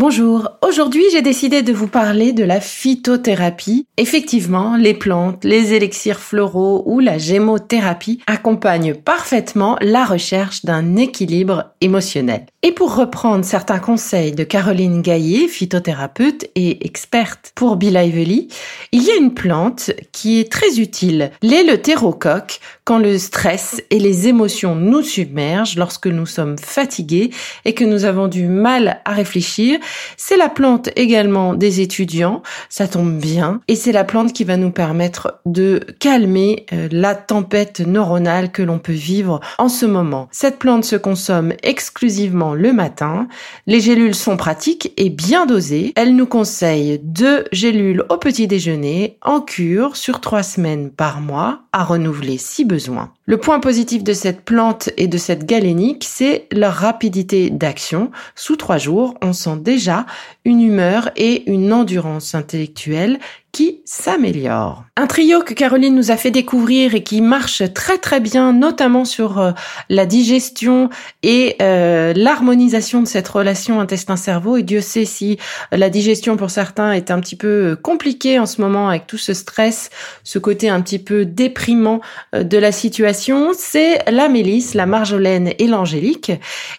Bonjour, aujourd'hui j'ai décidé de vous parler de la phytothérapie. Effectivement, les plantes, les élixirs floraux ou la gémothérapie accompagnent parfaitement la recherche d'un équilibre émotionnel. Et pour reprendre certains conseils de Caroline Gaillet, phytothérapeute et experte pour Bill Ively, il y a une plante qui est très utile, l'éleutérocoque, quand le stress et les émotions nous submergent, lorsque nous sommes fatigués et que nous avons du mal à réfléchir c'est la plante également des étudiants, ça tombe bien, et c'est la plante qui va nous permettre de calmer euh, la tempête neuronale que l'on peut vivre en ce moment. Cette plante se consomme exclusivement le matin, les gélules sont pratiques et bien dosées, elle nous conseille deux gélules au petit déjeuner en cure sur trois semaines par mois à renouveler si besoin. Le point positif de cette plante et de cette galénique, c'est leur rapidité d'action. Sous trois jours, on sent déjà une humeur et une endurance intellectuelle s'améliore. Un trio que Caroline nous a fait découvrir et qui marche très très bien, notamment sur euh, la digestion et euh, l'harmonisation de cette relation intestin-cerveau. Et Dieu sait si la digestion pour certains est un petit peu euh, compliquée en ce moment avec tout ce stress, ce côté un petit peu déprimant de la situation. C'est la mélisse, la marjolaine et l'angélique.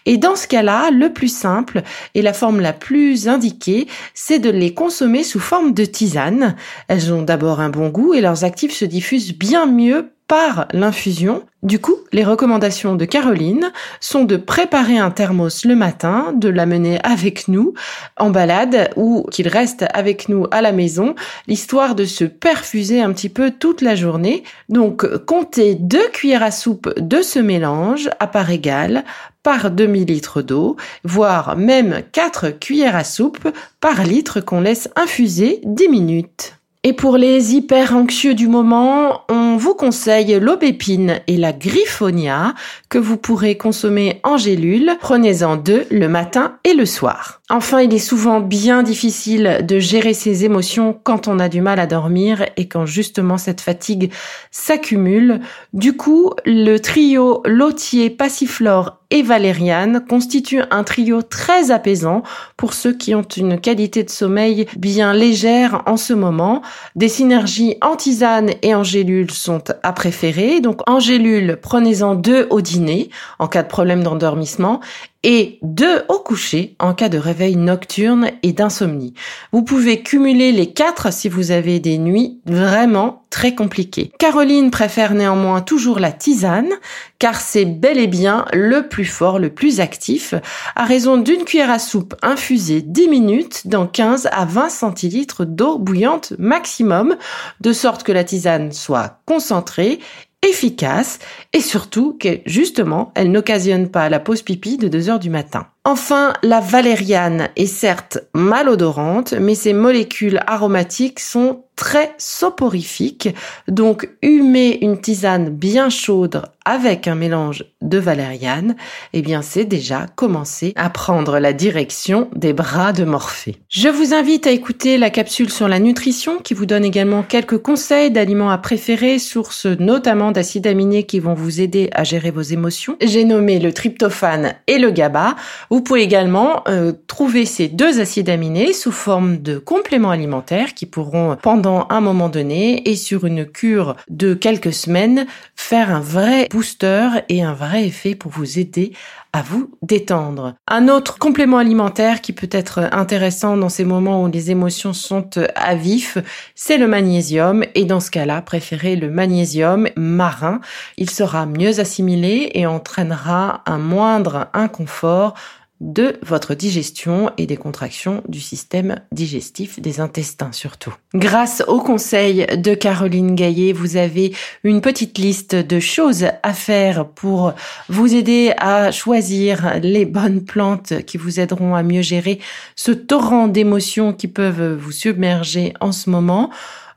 Et dans ce cas-là, le plus simple et la forme la plus indiquée, c'est de les consommer sous forme de tisane. Elles ont d'abord un bon goût et leurs actifs se diffusent bien mieux par l'infusion. Du coup, les recommandations de Caroline sont de préparer un thermos le matin, de l'amener avec nous en balade ou qu'il reste avec nous à la maison, l'histoire de se perfuser un petit peu toute la journée. Donc, comptez deux cuillères à soupe de ce mélange à part égale par demi-litre d'eau, voire même quatre cuillères à soupe par litre qu'on laisse infuser 10 minutes. Et pour les hyper anxieux du moment, on vous conseille l'aubépine et la griffonia que vous pourrez consommer en gélule. Prenez-en deux le matin et le soir. Enfin, il est souvent bien difficile de gérer ses émotions quand on a du mal à dormir et quand justement cette fatigue s'accumule. Du coup, le trio lotier, passiflore et valériane constitue un trio très apaisant pour ceux qui ont une qualité de sommeil bien légère en ce moment. Des synergies en tisane et en gélule sont à préférer. Donc en gélule, prenez-en deux au dîner en cas de problème d'endormissement et deux au coucher en cas de réveil nocturne et d'insomnie. Vous pouvez cumuler les quatre si vous avez des nuits vraiment très compliquées. Caroline préfère néanmoins toujours la tisane car c'est bel et bien le plus fort, le plus actif, à raison d'une cuillère à soupe infusée 10 minutes dans 15 à 20 centilitres d'eau bouillante maximum, de sorte que la tisane soit concentrée efficace et surtout que justement elle n'occasionne pas la pause pipi de 2 heures du matin. Enfin, la valériane est certes malodorante, mais ses molécules aromatiques sont très soporifiques, donc humer une tisane bien chaude avec un mélange de valériane, eh bien c'est déjà commencer à prendre la direction des bras de Morphée. Je vous invite à écouter la capsule sur la nutrition qui vous donne également quelques conseils d'aliments à préférer, sources notamment d'acides aminés qui vont vous aider à gérer vos émotions. J'ai nommé le tryptophane et le GABA. Vous pouvez également euh, trouver ces deux acides aminés sous forme de compléments alimentaires qui pourront, pendant un moment donné et sur une cure de quelques semaines, faire un vrai booster et un vrai effet pour vous aider à vous détendre. Un autre complément alimentaire qui peut être intéressant dans ces moments où les émotions sont à vif, c'est le magnésium et dans ce cas-là, préférez le magnésium marin. Il sera mieux assimilé et entraînera un moindre inconfort de votre digestion et des contractions du système digestif des intestins surtout. Grâce au conseil de Caroline Gaillet, vous avez une petite liste de choses à faire pour vous aider à choisir les bonnes plantes qui vous aideront à mieux gérer ce torrent d'émotions qui peuvent vous submerger en ce moment.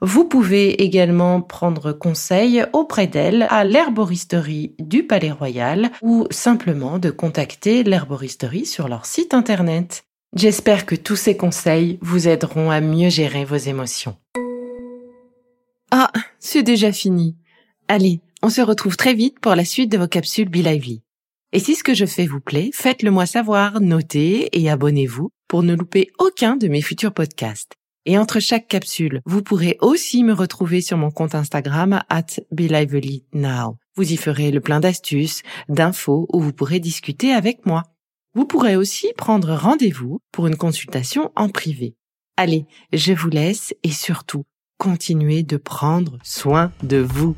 Vous pouvez également prendre conseil auprès d'elle à l'herboristerie du Palais Royal ou simplement de contacter l'herboristerie sur leur site internet. J'espère que tous ces conseils vous aideront à mieux gérer vos émotions. Ah, c'est déjà fini. Allez, on se retrouve très vite pour la suite de vos capsules Be Lively. Et si ce que je fais vous plaît, faites-le moi savoir, notez et abonnez-vous pour ne louper aucun de mes futurs podcasts. Et entre chaque capsule, vous pourrez aussi me retrouver sur mon compte Instagram at Now. Vous y ferez le plein d'astuces, d'infos où vous pourrez discuter avec moi. Vous pourrez aussi prendre rendez-vous pour une consultation en privé. Allez, je vous laisse et surtout, continuez de prendre soin de vous.